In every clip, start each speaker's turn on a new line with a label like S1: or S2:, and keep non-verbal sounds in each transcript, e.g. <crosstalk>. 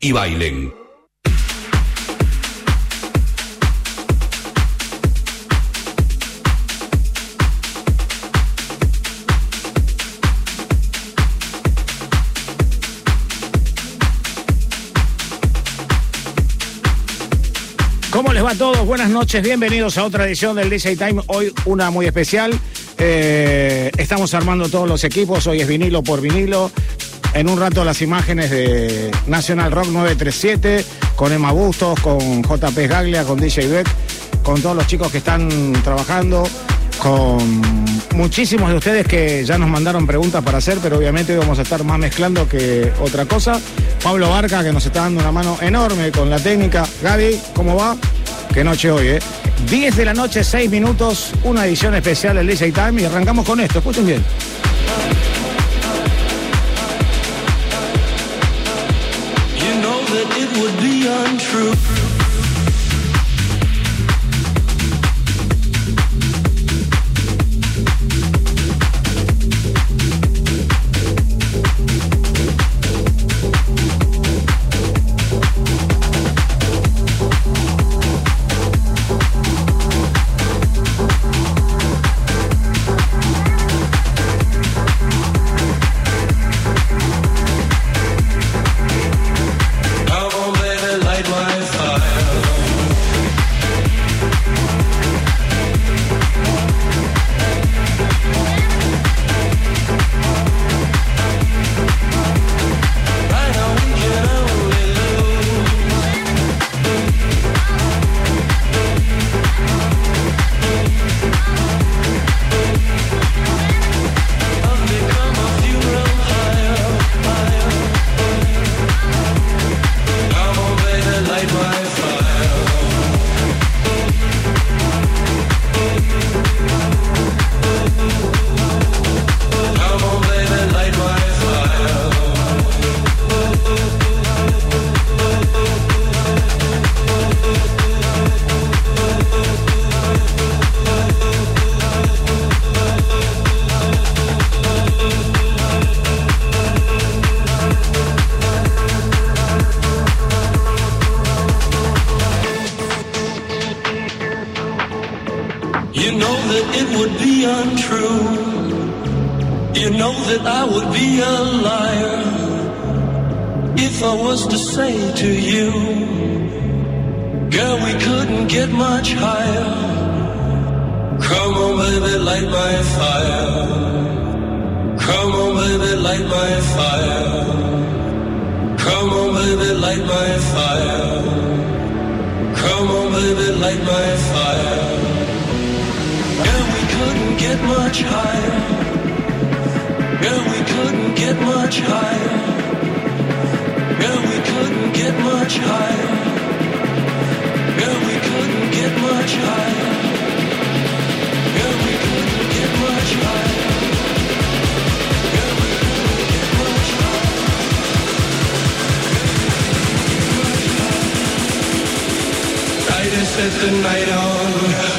S1: y bailen.
S2: ¿Cómo les va a todos? Buenas noches, bienvenidos a otra edición del DJ Time. Hoy una muy especial. Eh, estamos armando todos los equipos, hoy es vinilo por vinilo. En un rato las imágenes de National Rock 937 con Emma Bustos, con JP Gaglia, con DJ Beck, con todos los chicos que están trabajando, con muchísimos de ustedes que ya nos mandaron preguntas para hacer, pero obviamente vamos a estar más mezclando que otra cosa. Pablo Barca, que nos está dando una mano enorme con la técnica. Gaby, ¿cómo va? Qué noche hoy, ¿eh? 10 de la noche, 6 minutos, una edición especial del DJ Time y arrancamos con esto. Escuchen bien.
S3: You. know that I would be a liar if I was to say to you, Girl, we couldn't get much higher. Come on, baby, light my fire. Come on, baby, light my fire. Come on, baby, light my fire. Come on, baby, light my fire. Girl, we couldn't get much higher. Yeah, we couldn't get much higher. Yeah, we couldn't get much higher. Yeah, we couldn't get much higher. Yeah, we couldn't get much higher. Set the night on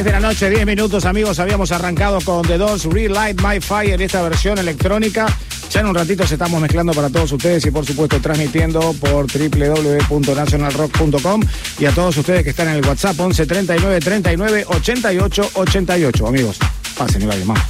S2: 10 de la noche, 10 minutos, amigos. Habíamos arrancado con The Doors Relight My Fire esta versión electrónica. Ya en un ratito se estamos mezclando para todos ustedes y por supuesto transmitiendo por www.nationalrock.com y a todos ustedes que están en el WhatsApp 11 39 39 88 88. Amigos, pasen y vayan, vamos.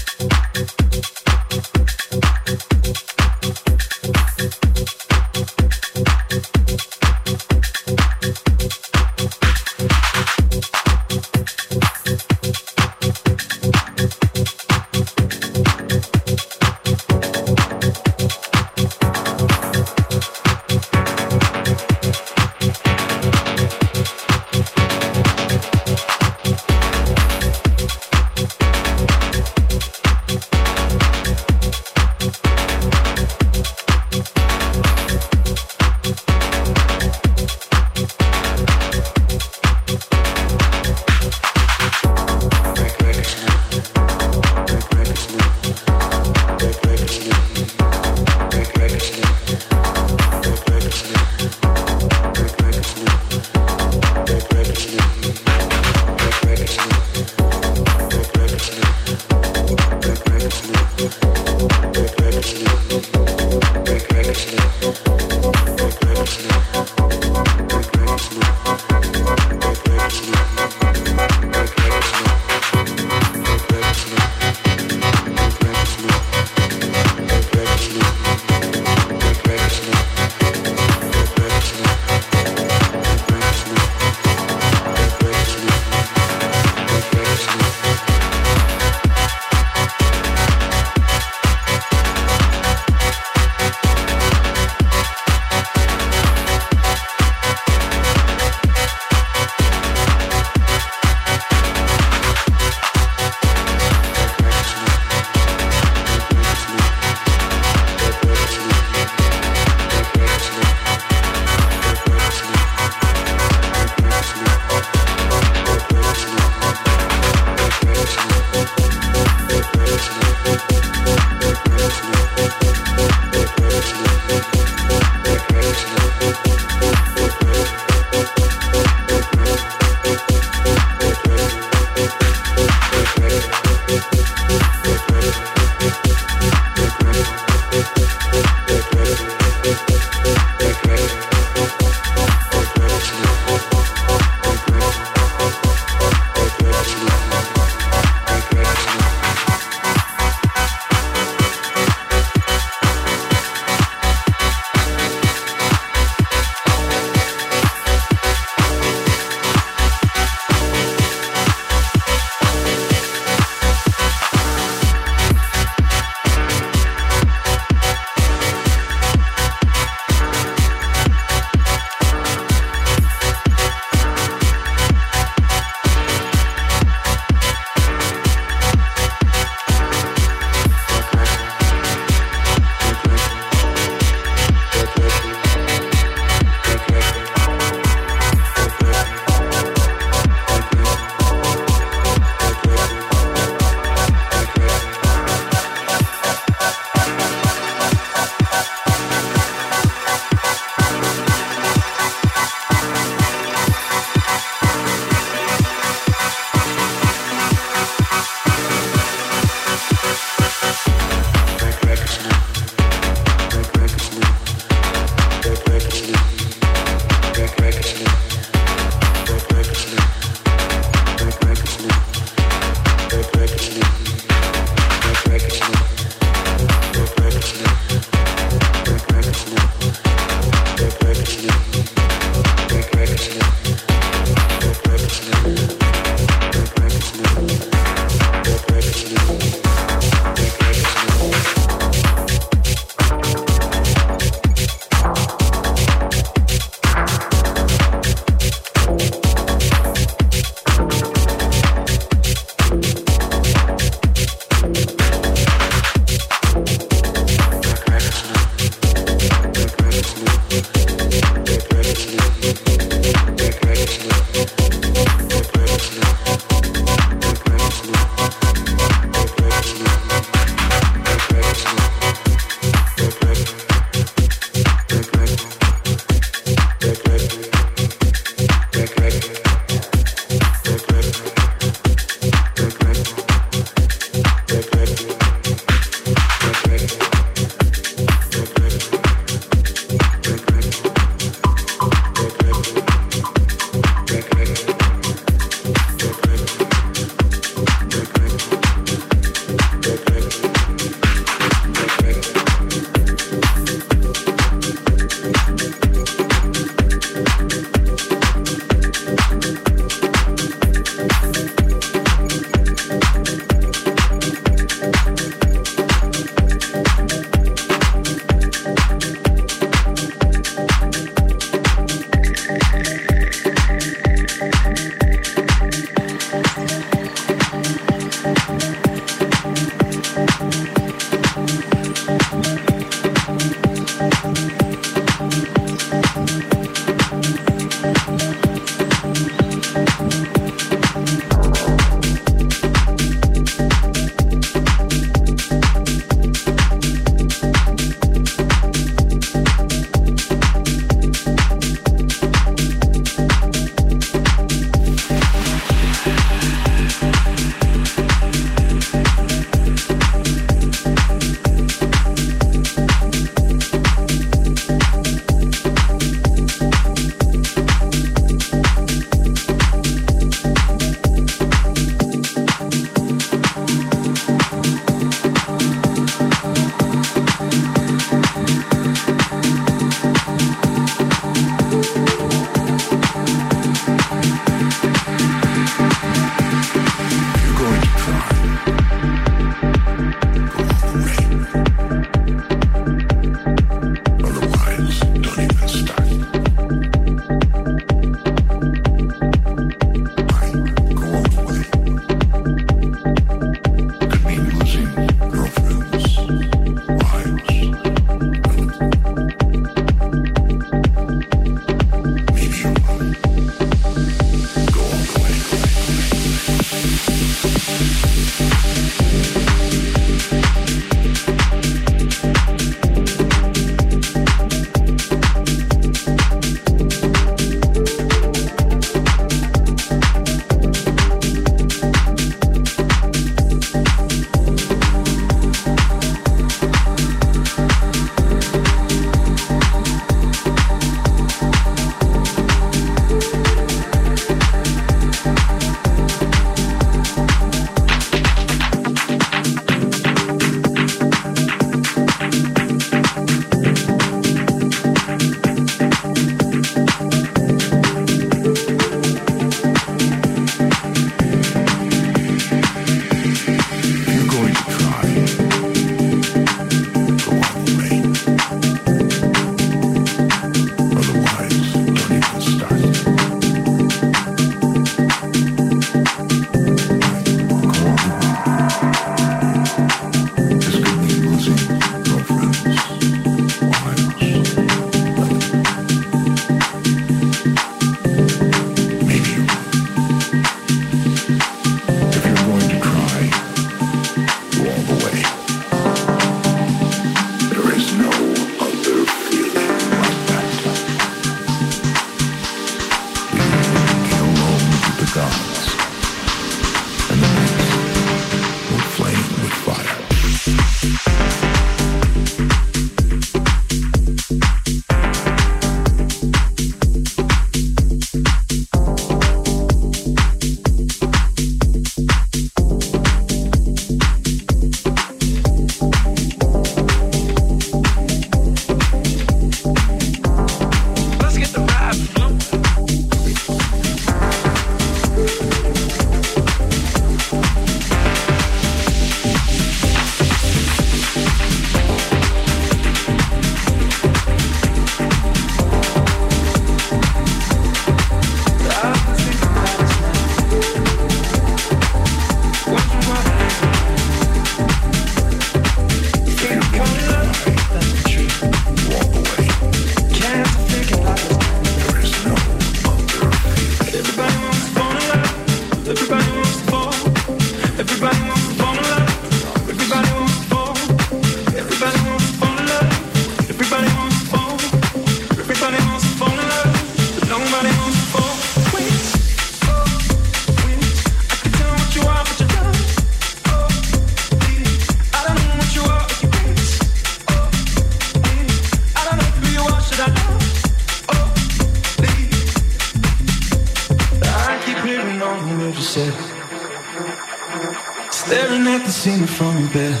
S4: At the ceiling from your bed.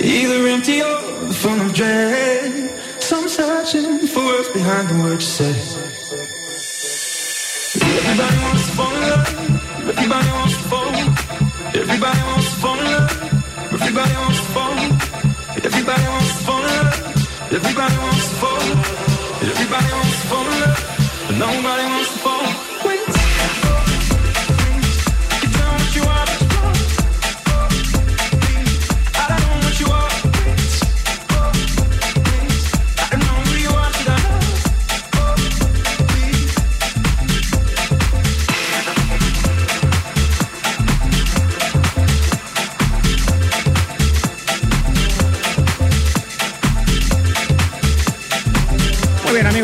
S4: Either empty or the full of dread. Some searching for words behind the words you say. Everybody wants to fall in love. Everybody wants to fall. Everybody wants to fall in love. Everybody wants to fall. Everybody wants to fall in love. Everybody wants to fall. Everybody wants to fall in love. But nobody wants to fall. Wait.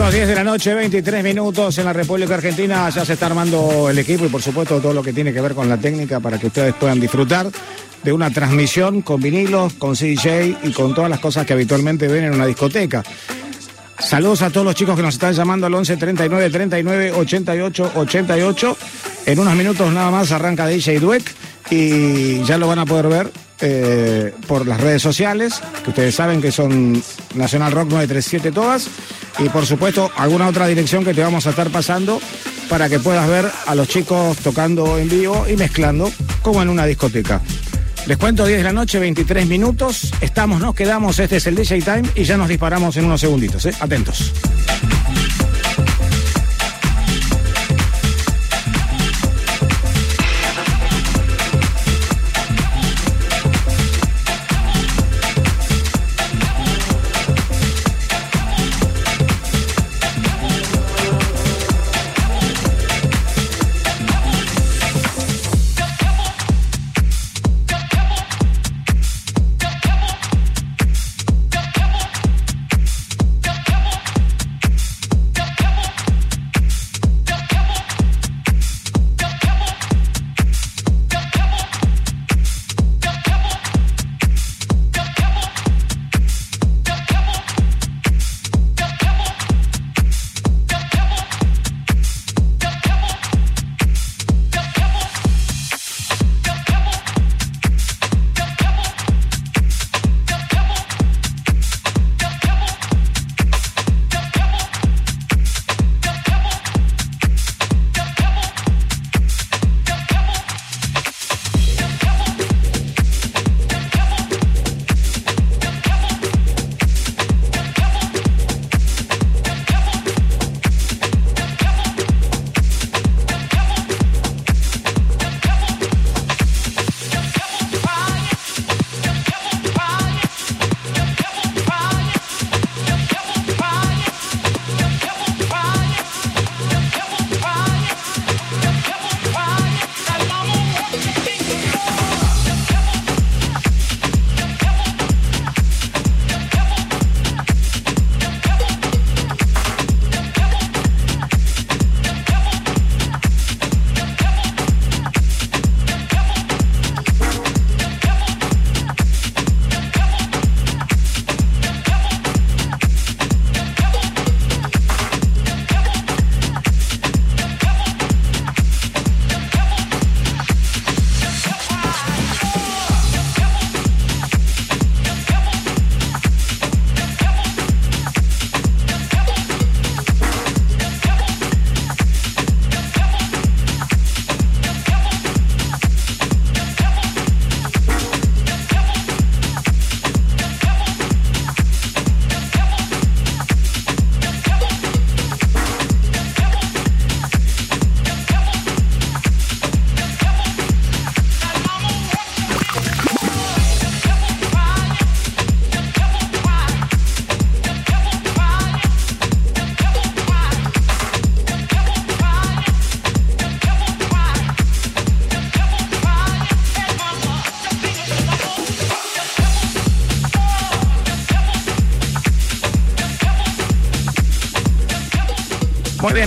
S2: Amigos, 10 de la noche, 23 minutos en la República Argentina. Ya se está armando el equipo y por supuesto todo lo que tiene que ver con la técnica para que ustedes puedan disfrutar de una transmisión con vinilos, con CJ y con todas las cosas que habitualmente ven en una discoteca. Saludos a todos los chicos que nos están llamando al 11 39 39 88 88. En unos minutos nada más arranca DJ Dueck y ya lo van a poder ver eh, por las redes sociales, que ustedes saben que son Nacional Rock 937 todas, y por supuesto alguna otra dirección que te vamos a estar pasando para que puedas ver a los chicos tocando en vivo y mezclando como en una discoteca. Les cuento 10 de la noche, 23 minutos. Estamos, nos quedamos. Este es el DJ Time y ya nos disparamos en unos segunditos. ¿eh? Atentos.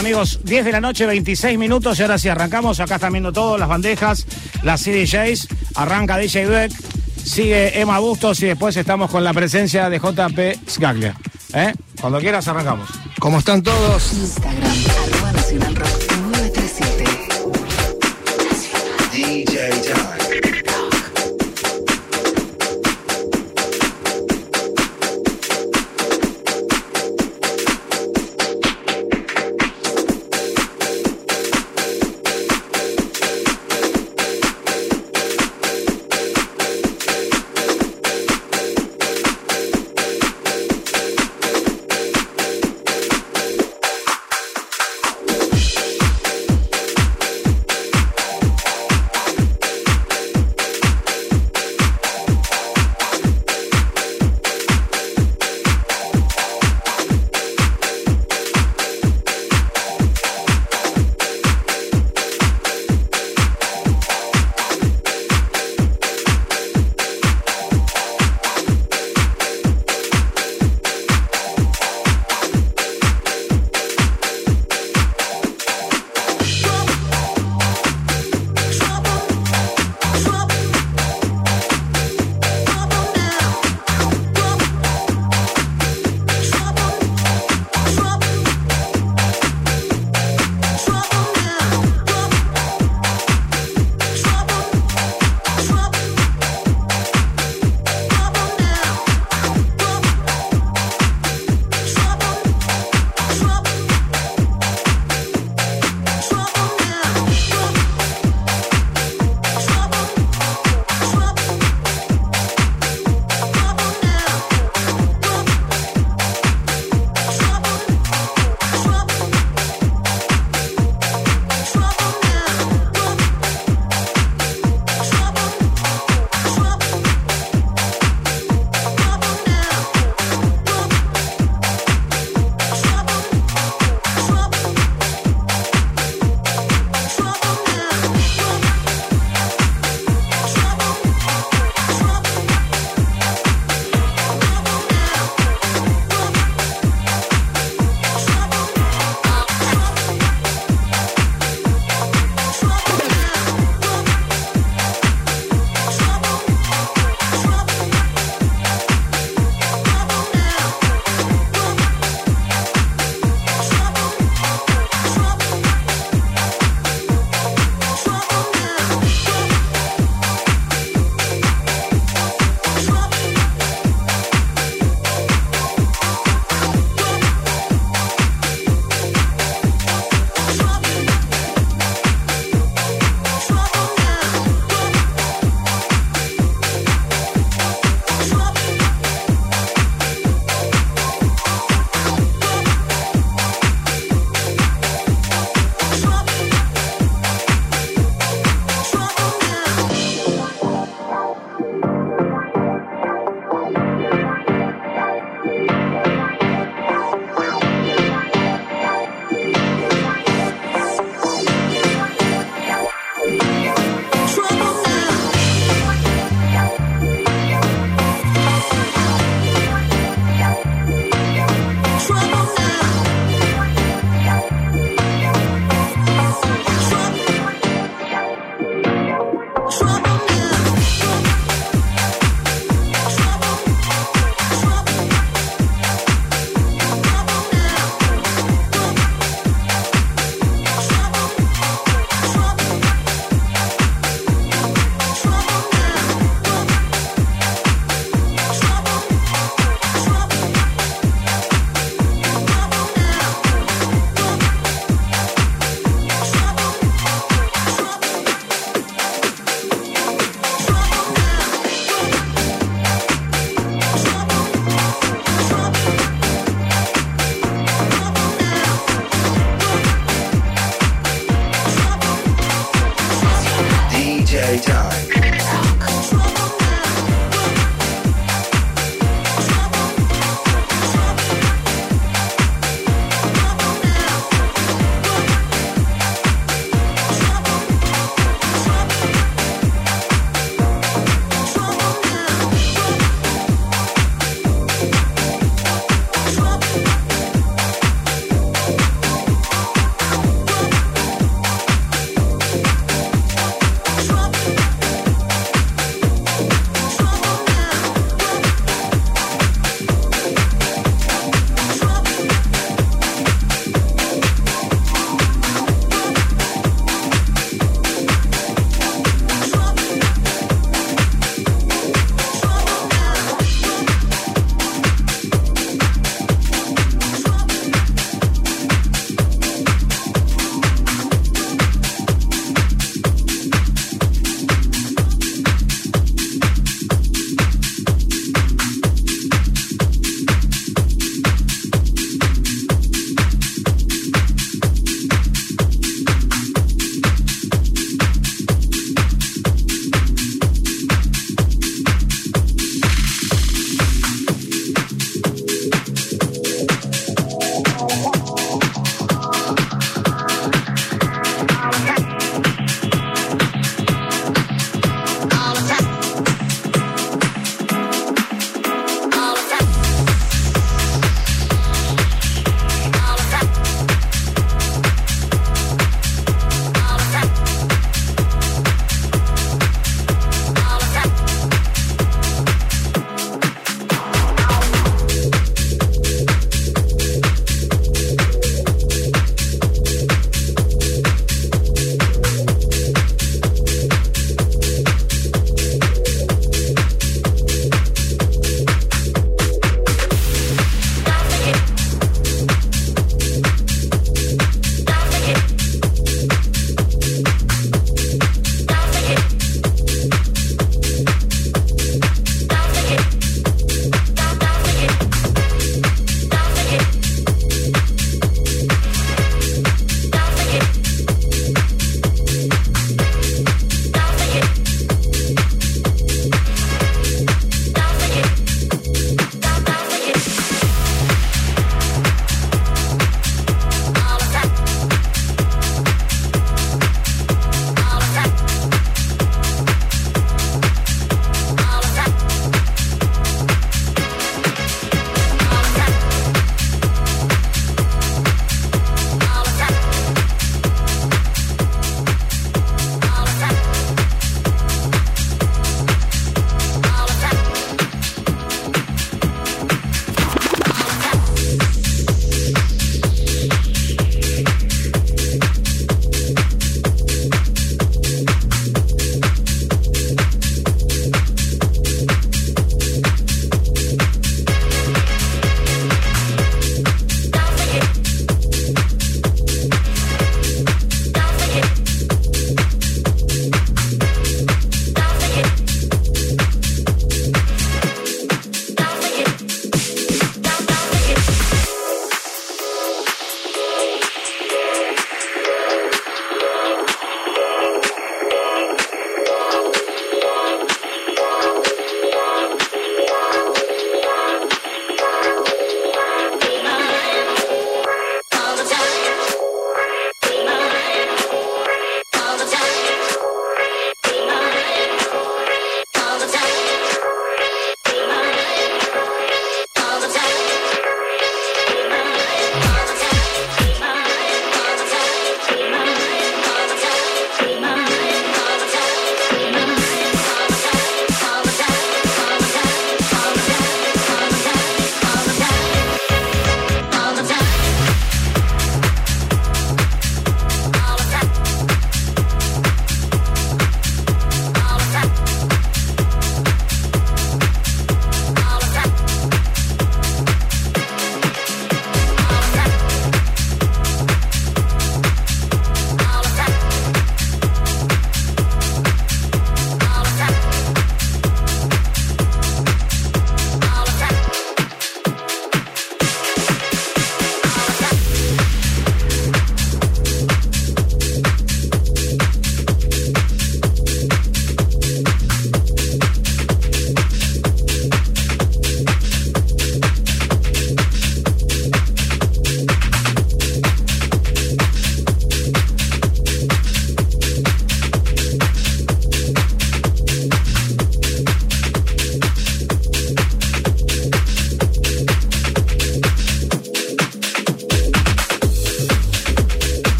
S2: Amigos, 10 de la noche, 26 minutos. Y ahora sí arrancamos. Acá están viendo todo, las bandejas, las CDJs. Arranca DJ Dweck, sigue Emma Bustos y después estamos con la presencia de JP Scaglia. ¿Eh? Cuando quieras, arrancamos.
S5: ¿Cómo están todos?
S6: Instagram,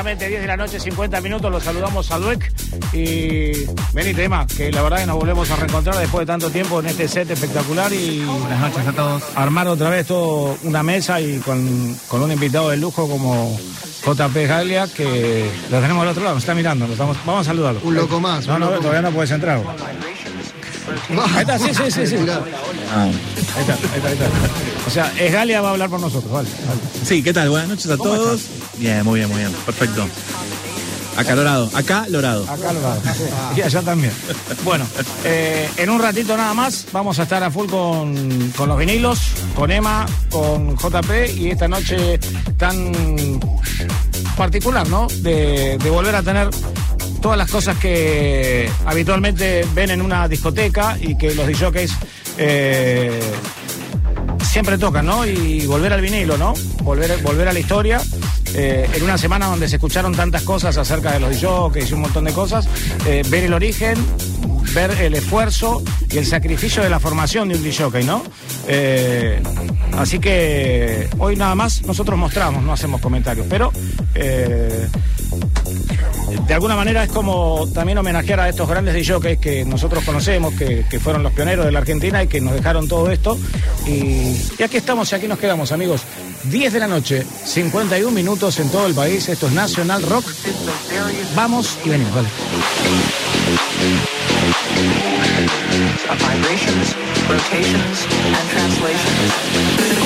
S2: exactamente 10 de la noche, 50 minutos. Los saludamos a Dueck y vení tema, que la verdad que nos volvemos a reencontrar después de tanto tiempo en este set espectacular y
S7: buenas noches a todos.
S2: Armar otra vez todo una mesa y con, con un invitado de lujo como JP Galia, que lo tenemos al otro lado, nos está mirando, nos vamos, vamos a saludarlo.
S7: Un loco más.
S2: No, no, todavía no puedes entrar. Ahí está, sí, sí, sí. sí.
S7: Ah.
S2: Ahí está, ahí está, ahí está. O sea, es Galia va a hablar por nosotros, vale. vale.
S7: Sí, ¿qué tal? Buenas noches a
S2: ¿Cómo
S7: todos. Bien, muy bien, muy bien. Perfecto. Acá lorado, acá lorado.
S2: Acá lo lado. <laughs> Y allá también. Bueno, eh, en un ratito nada más vamos a estar a full con, con los vinilos, con Emma, con JP y esta noche tan particular, ¿no? De, de volver a tener todas las cosas que habitualmente ven en una discoteca y que los DJs eh, siempre tocan, ¿no? Y volver al vinilo, ¿no? Volver, volver a la historia. Eh, en una semana donde se escucharon tantas cosas acerca de los DJs y un montón de cosas, eh, ver el origen, ver el esfuerzo y el sacrificio de la formación de un DJ, ¿no? Eh, así que hoy nada más nosotros mostramos, no hacemos comentarios, pero de alguna manera es como también homenajear a estos grandes DJs que nosotros conocemos, que, que fueron los pioneros de la Argentina y que nos dejaron todo esto. Y aquí estamos y aquí nos quedamos, amigos. 10 de la noche, 51 minutos en todo el país. Esto es Nacional Rock. Vamos y venimos, vale.
S8: of vibrations, rotations, and translations.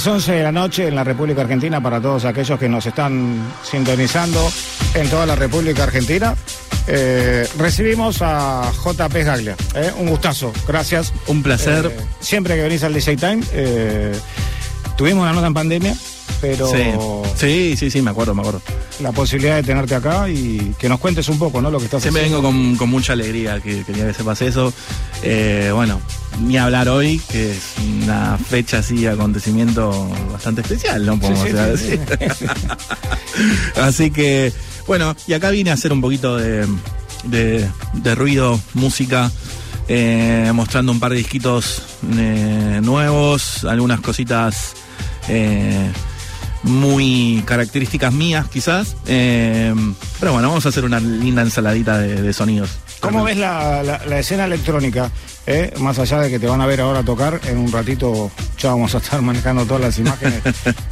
S2: Las 11 de la noche en la República Argentina para todos aquellos que nos están sintonizando en toda la República Argentina. Eh, recibimos a JP Gaglia. eh, un gustazo, gracias.
S7: Un placer.
S2: Eh, siempre que venís al DJ Time, eh, tuvimos una nota en pandemia, pero
S7: Sí. sí, sí, sí, me acuerdo, me acuerdo.
S2: la posibilidad de tenerte acá y que nos cuentes un poco, ¿no? Lo que estás
S7: Siempre
S2: haciendo.
S7: vengo con, con mucha alegría, que quería que sepas eso. Eh, bueno, ni hablar hoy, que es una fecha así, acontecimiento bastante especial, ¿no? Podemos
S2: Sí, sí,
S7: decir. <laughs> Así que, bueno, y acá vine a hacer un poquito de, de- de ruido, música, eh, mostrando un par de disquitos eh, nuevos, algunas cositas eh, muy características mías, quizás. Eh, pero bueno, vamos a hacer una linda ensaladita de, sonidos.
S2: ¿Cómo ves la escena electrónica? Eh? Más allá de que te van a ver ahora tocar, en un ratito ya vamos a estar <laughs> manejando todas las imágenes.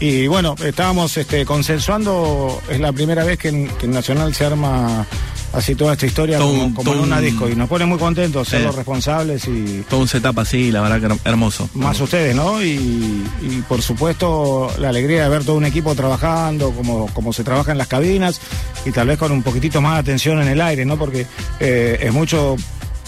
S2: y bueno, estábamos este, consensuando, es la primera vez que en, que en Nacional se arma así toda esta historia como, en una
S7: un-
S2: disco y nos pone muy contentos ser
S7: Sí.
S2: los responsables y
S7: Todo un setup así, la verdad que her- hermoso.
S2: más ustedes, ¿no? Y, y, por supuesto la alegría de ver todo un equipo trabajando, como, como se trabaja en las cabinas y tal vez con un poquitito más de atención en el aire, ¿no? Porque eh, es mucho,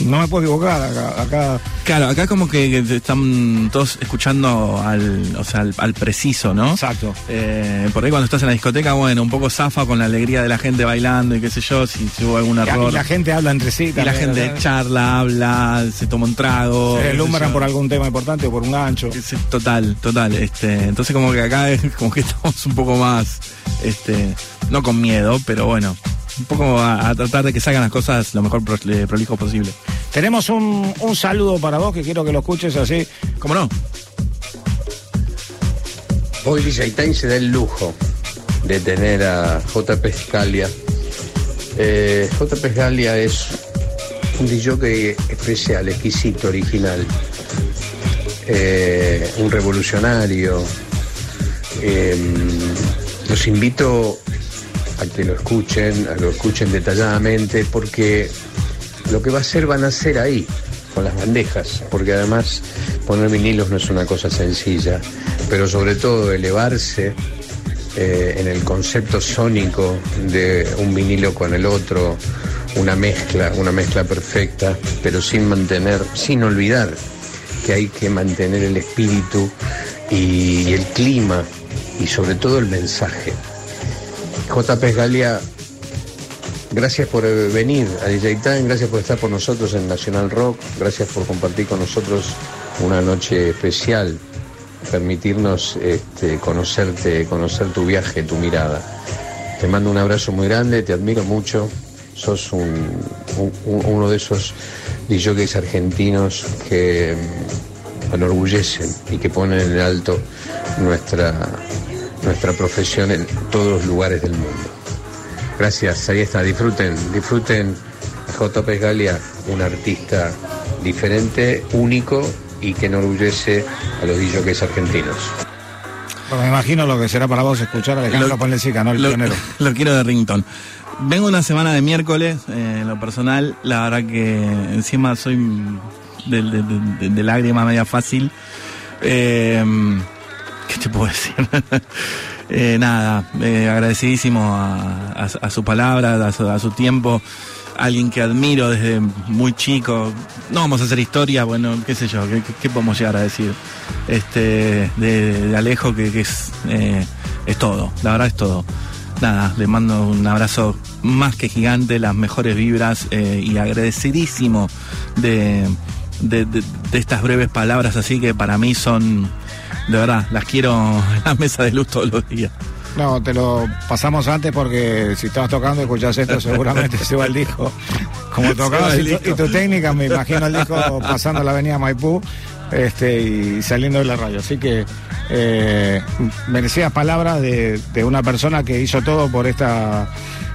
S2: no me puedo equivocar, acá, acá
S7: Claro, acá como que están todos escuchando al, o sea, al, al preciso, ¿no?
S2: Exacto.
S7: Eh, por ahí cuando estás en la discoteca, bueno, un poco zafa con la alegría de la gente bailando y qué sé yo, si, si hubo algún
S2: y
S7: error.
S2: la gente habla entre sí.
S7: Y la
S2: también,
S7: gente charla, habla, se toma un trago.
S2: se deslumbran por algún tema importante o por un gancho.
S7: Total, total. Este, entonces como que acá es como que <laughs> estamos un poco más, este, no con miedo, pero bueno, un poco a, a tratar de que salgan las cosas lo mejor pro- eh, prolijo posible.
S2: Tenemos un, un saludo para vos que quiero que lo escuches así.
S7: ¿Cómo no?
S9: Hoy DJ Time se da el lujo de tener a JP Scalia. Eh, JP Scalia es un DJ especial, exquisito, original, eh, un revolucionario. Eh, los invito a que lo escuchen, a que lo escuchen detalladamente, porque lo que va a hacer van a ser ahí, con las bandejas, porque además poner vinilos no es una cosa sencilla, pero sobre todo elevarse eh, en el concepto sónico de un vinilo con el otro, una mezcla, una mezcla perfecta, pero sin mantener, sin olvidar que hay que mantener el espíritu y el clima y sobre todo el mensaje. JP Galia Gracias por venir a DJ Time, gracias por estar por nosotros en Nacional Rock, gracias por compartir con nosotros una noche especial, permitirnos este, conocerte, conocer tu viaje, tu mirada. Te mando un abrazo muy grande, te admiro mucho, sos un, un- un- uno de esos DJs argentinos que mm, enorgullecen y que ponen en alto nuestra, nuestra profesión en todos los lugares del mundo. Gracias, ahí está, disfruten, disfruten a JP Galia, un artista diferente, único y que enorgullece a los DJs argentinos.
S2: Bueno, me imagino lo que será para vos escuchar a Alejandro Ponlecica, ¿no? El
S7: lo,
S2: pionero. <laughs>
S7: lo quiero de Rington. Vengo una semana de miércoles, eh, en lo personal, la verdad que encima soy de, de- de- de lágrima media fácil. Eh, ¿Qué te puedo decir? <laughs> Eh, nada, eh, agradecidísimo a, su palabra, a su, tiempo, alguien que admiro desde muy chico. No vamos a hacer historia, bueno, qué sé yo, qué, podemos llegar a decir. Este, de, Alejo, que, es, eh, es todo, la verdad es todo. Nada, le mando un abrazo más que gigante, las mejores vibras y agradecidísimo de, de, de- de estas breves palabras así que para mí son, de verdad, las quiero en la mesa de luz todos los días.
S2: No, te lo pasamos antes porque si estabas tocando escuchás esto seguramente se va el disco. Como tocabas y tu técnica, me imagino el disco pasando la avenida Maipú este, y saliendo de la radio. Así que eh, merecías palabras de, de una persona que hizo todo por esta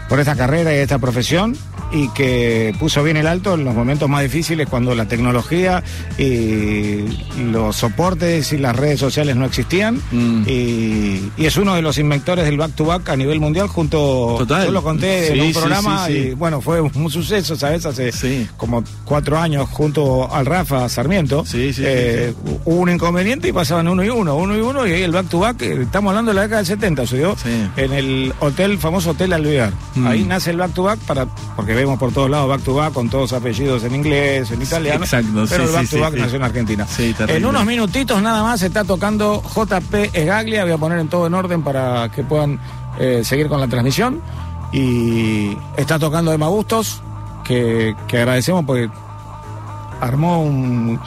S2: por esta carrera y esta profesión y que puso bien el alto en los momentos más difíciles cuando la tecnología y los soportes y las redes sociales no existían.
S7: Mm.
S2: y, y es uno de los inventores del back to back a nivel mundial junto
S7: Total.
S2: yo lo conté
S7: Sí,
S2: en un
S7: sí,
S2: programa
S7: sí,
S2: y bueno fue un suceso sabes hace como cuatro años junto al Rafa Sarmiento. Eh, hubo un inconveniente y pasaban uno y uno uno y uno y ahí el back to back estamos hablando de la década del 70 sucedió en el hotel famoso hotel Alvear
S7: Mm.
S2: ahí nace el back to back para porque vemos por todos lados back to back con todos apellidos en inglés en italiano
S7: exacto,
S2: pero
S7: sí,
S2: el back
S7: sí,
S2: to back
S7: sí.
S2: nació en Argentina en unos minutitos nada más se está tocando JP Esgaglia voy a poner en todo en orden para que puedan eh, seguir con la transmisión y está tocando Emma Bustos que, que agradecemos porque armó un,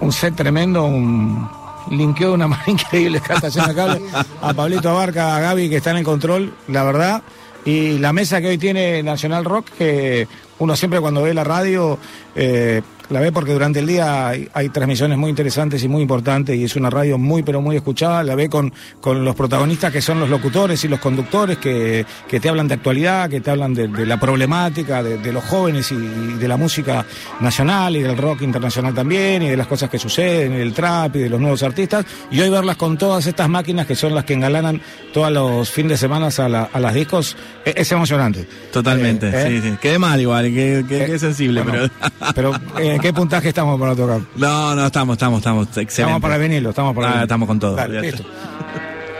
S2: un set tremendo, un linkeó de una <laughs> manera increíble captación de cable a Pablito Abarca, a Gaby que está en el control, la verdad, y la mesa que hoy tiene Nacional Rock, que uno siempre cuando ve la radio eh, la ve porque durante el día hay, hay transmisiones muy interesantes y muy importantes y es una radio muy pero muy escuchada, la ve con, con los protagonistas que son los locutores y los conductores que, que te hablan de actualidad, que te hablan de, de la problemática de, de los jóvenes y, y de la música nacional y del rock internacional también y de las cosas que suceden y del trap y de los nuevos artistas y hoy verlas con todas estas máquinas que son las que engalanan todos los fines de semana a, la- a las discos es, es emocionante.
S7: Totalmente,
S2: Eh, ¿eh?
S7: sí, sí. Quedé mal igual, quedé, quedé-
S2: Eh,
S7: sensible,
S2: bueno,
S7: pero...
S2: pero <laughs> eh, ¿en qué puntaje estamos para tocar?
S7: No, no, estamos, estamos, estamos, excelente.
S2: Estamos para vinilo, estamos para
S7: Ah,
S2: vinilo.
S7: estamos con todo,
S2: Dale,
S7: olvídate.
S2: listo.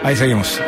S2: Ahí seguimos.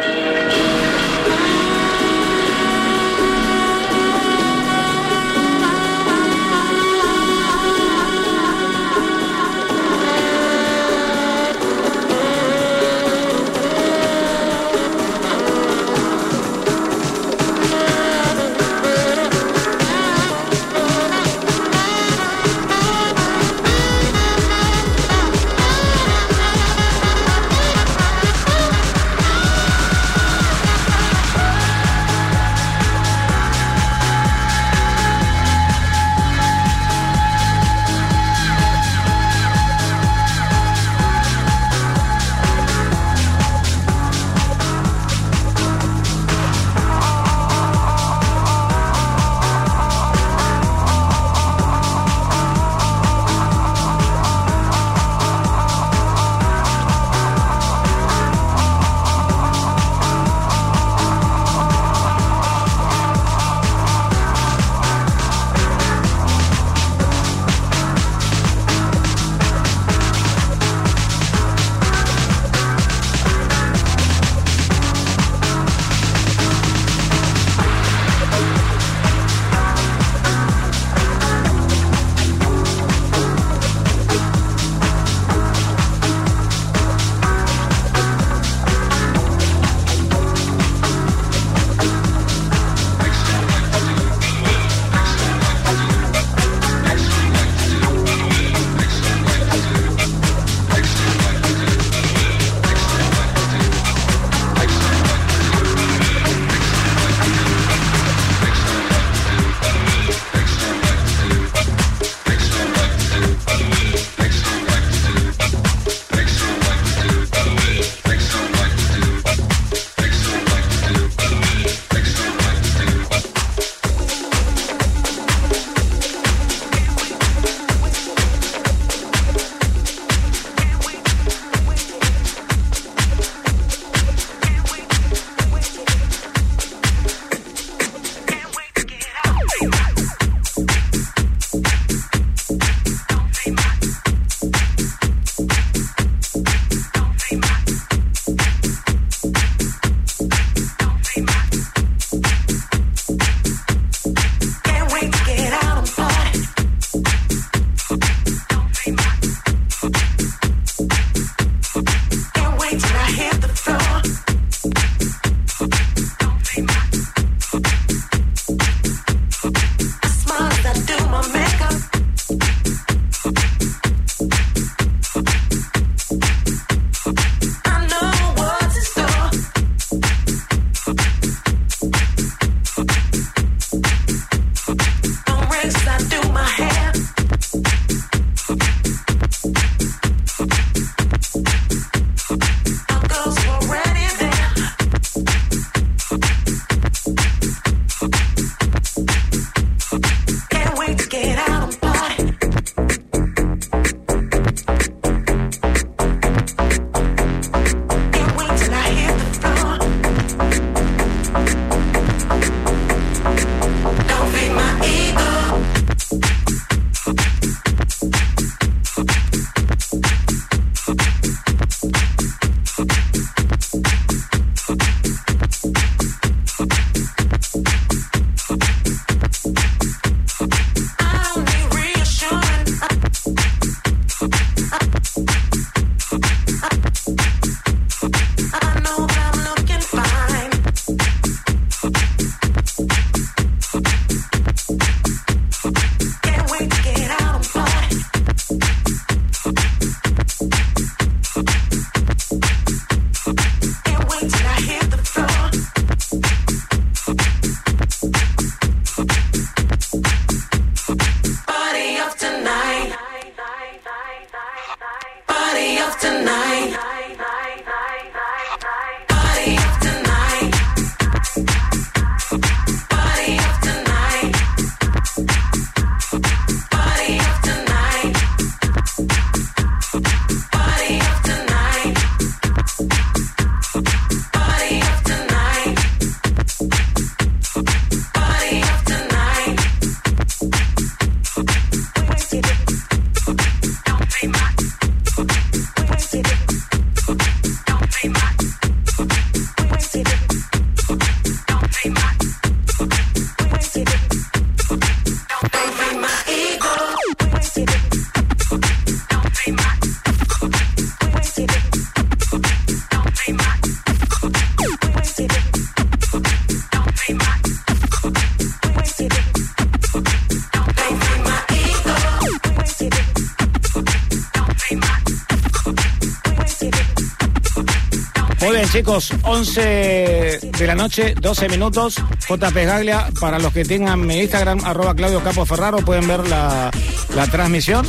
S2: Chicos, 11 de la noche, 12 minutos. JP Gaglia, para los que tengan mi Instagram, arroba Claudio Capo Ferraro, pueden ver la, la transmisión.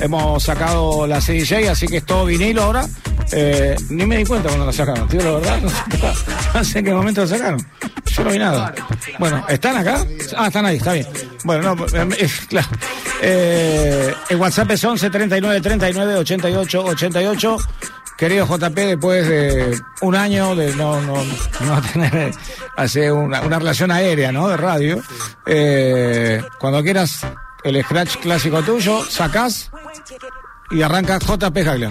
S2: Hemos sacado la CDJ, así que es todo vinilo ahora. Eh, ni me di cuenta cuando la sacaron, tío, la verdad. <laughs> No sé en qué momento la sacaron. Yo no vi nada. Bueno, ¿están acá? Ah, están ahí, está bien. Bueno, no, eh, <laughs> claro. Eh, el WhatsApp es 11 39 39 88 88. Querido JP, después de un año de no, no, no tener hacer una, una relación aérea, ¿no? De radio. eh, cuando quieras el scratch clásico tuyo, sacás y arranca JP Gaglia.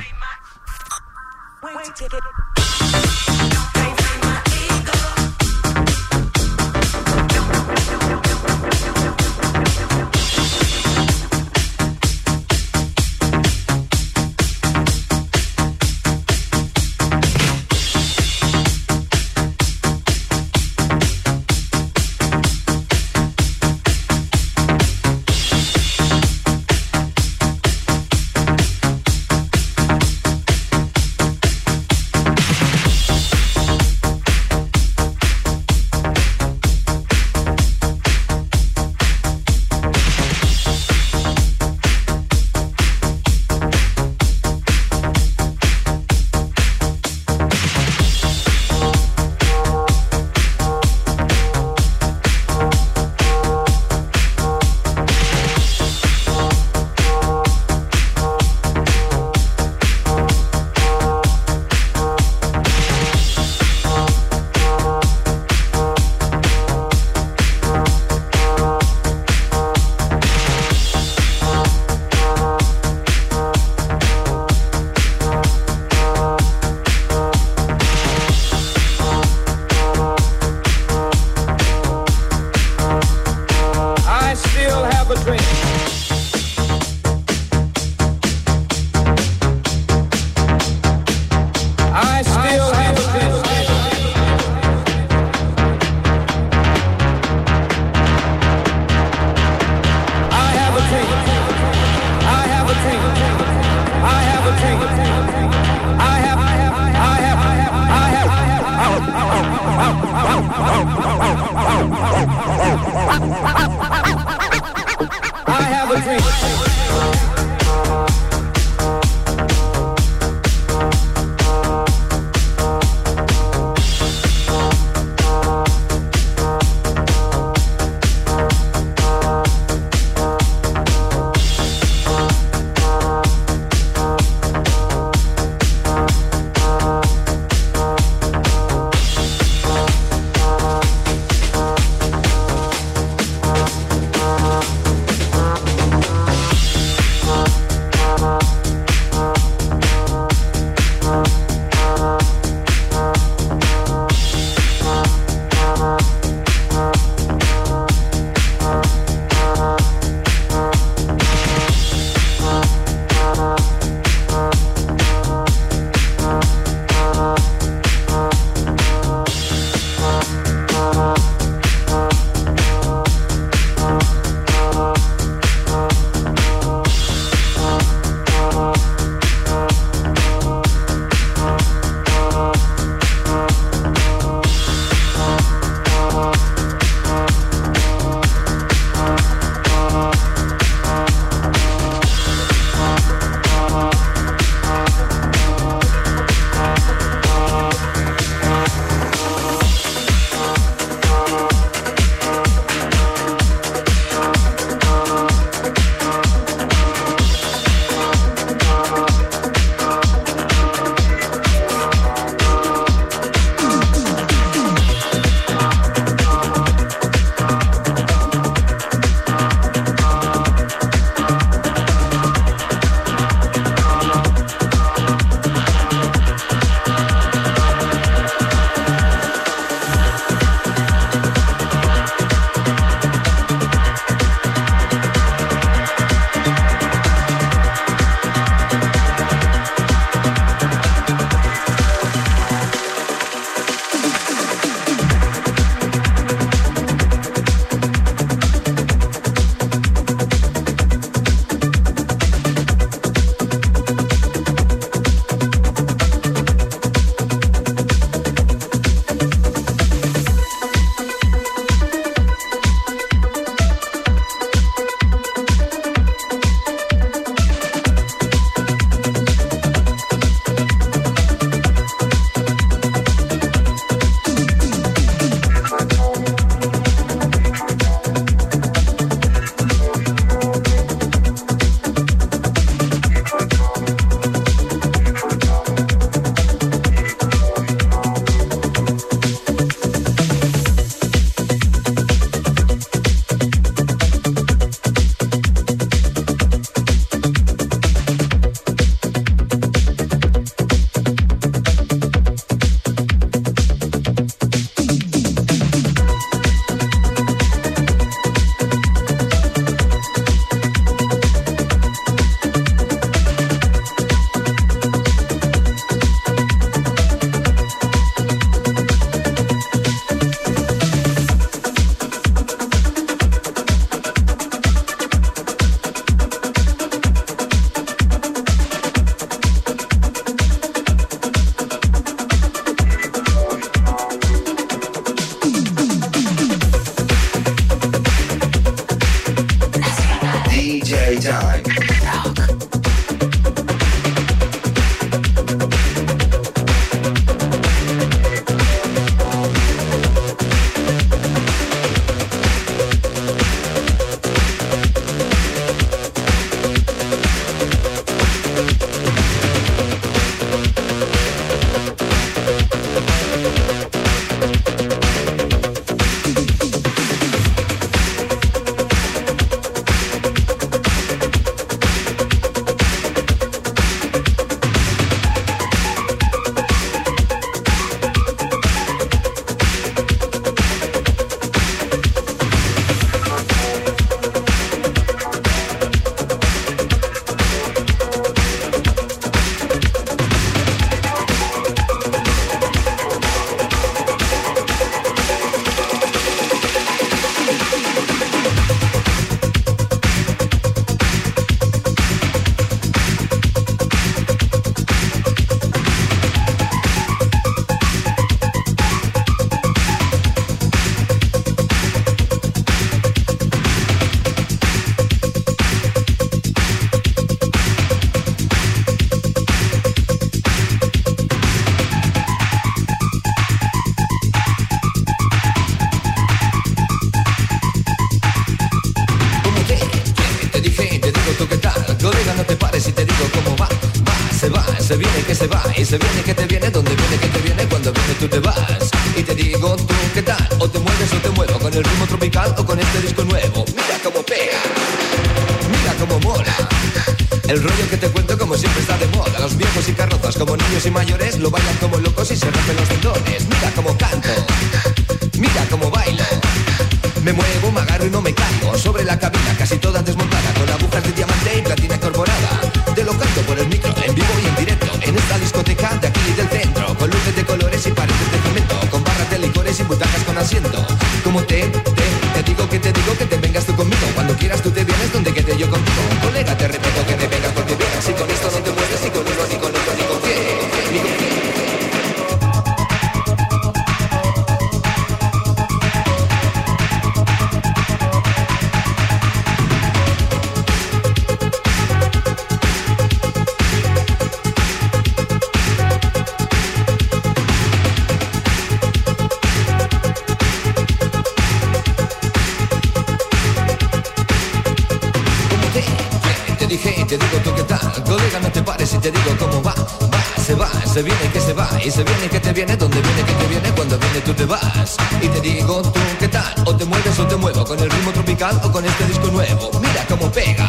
S10: Te digo cómo va Va, se va, se viene que se va Y se viene que te viene, donde viene que te viene Cuando viene tú te vas. Y te digo tú qué tal O te mueves o te muevo Con el ritmo tropical o con este disco nuevo. Mira cómo pega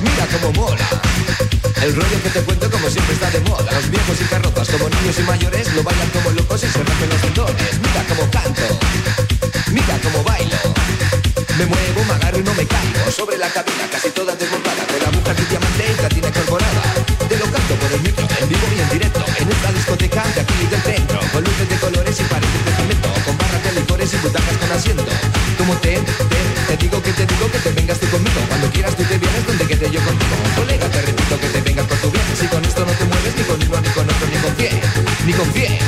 S10: Mira cómo mola. El rollo que te cuento como siempre está de moda. Los viejos y carrozas como niños y mayores Lo bailan como locos y se rompen los tendones. Mira cómo canto Mira cómo bailo. Me muevo, me agarro y no me caigo Sobre la cabina casi toda desmontada Con agujas de diamante y platina incorporada Te lo canto por el micro, en vivo y en directo En esta discoteca de aquí y del centro Con luces de colores y paredes de cemento Con barras de licores y butacas con asiento. Como te, te, te digo que te digo que te vengas tú conmigo Cuando quieras tú te vienes donde quede yo contigo. Colega, te repito que te vengas por tu bien Si con esto no te mueves ni con uno, ni con otro, ni con quién Ni con quién,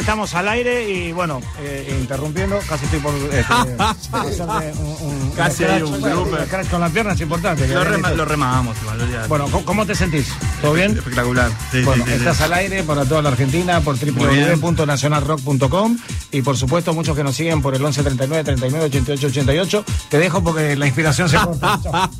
S2: estamos al aire y bueno, eh, interrumpiendo, casi estoy por <laughs> este, un, un-
S7: Casi
S2: un
S7: hay un grupo.
S2: scratch con la pierna es importante.
S7: Lo, rema- lo remamos igual, olvidate.
S2: Bueno, ¿cómo, cómo te sentís? ¿Todo bien?
S7: Espectacular. Sí,
S2: bueno,
S7: sí, sí,
S2: estás al aire para toda la Argentina por www.nacionalrock.com y por supuesto muchos que nos siguen por el 1139 39 88 88. Te dejo porque la inspiración se corta. <laughs>